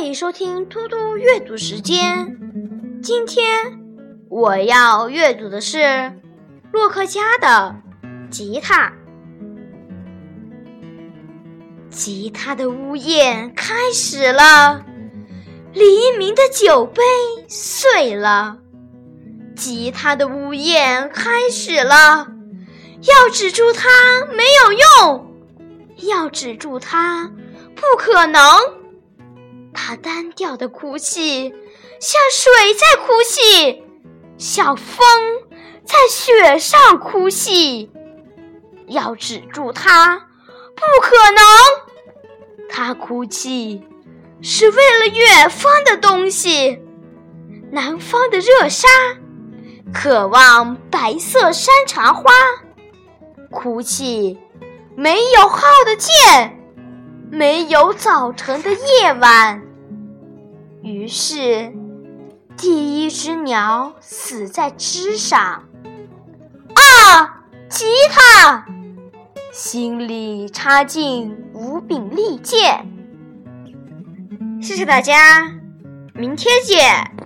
欢迎收听嘟嘟阅读时间。今天我要阅读的是洛克家的吉他。吉他的呜咽开始了，黎明的酒杯碎了。吉他的呜咽开始了，要止住它没有用，要止住它不可能。他单调的哭泣，像水在哭泣，像风在雪上哭泣。要止住它，不可能。他哭泣是为了远方的东西，南方的热沙。渴望白色山茶花，哭泣没有号的箭，没有早晨的夜晚。于是，第一只鸟死在枝上。啊，吉他！心里插进五柄利剑。谢谢大家，明天见。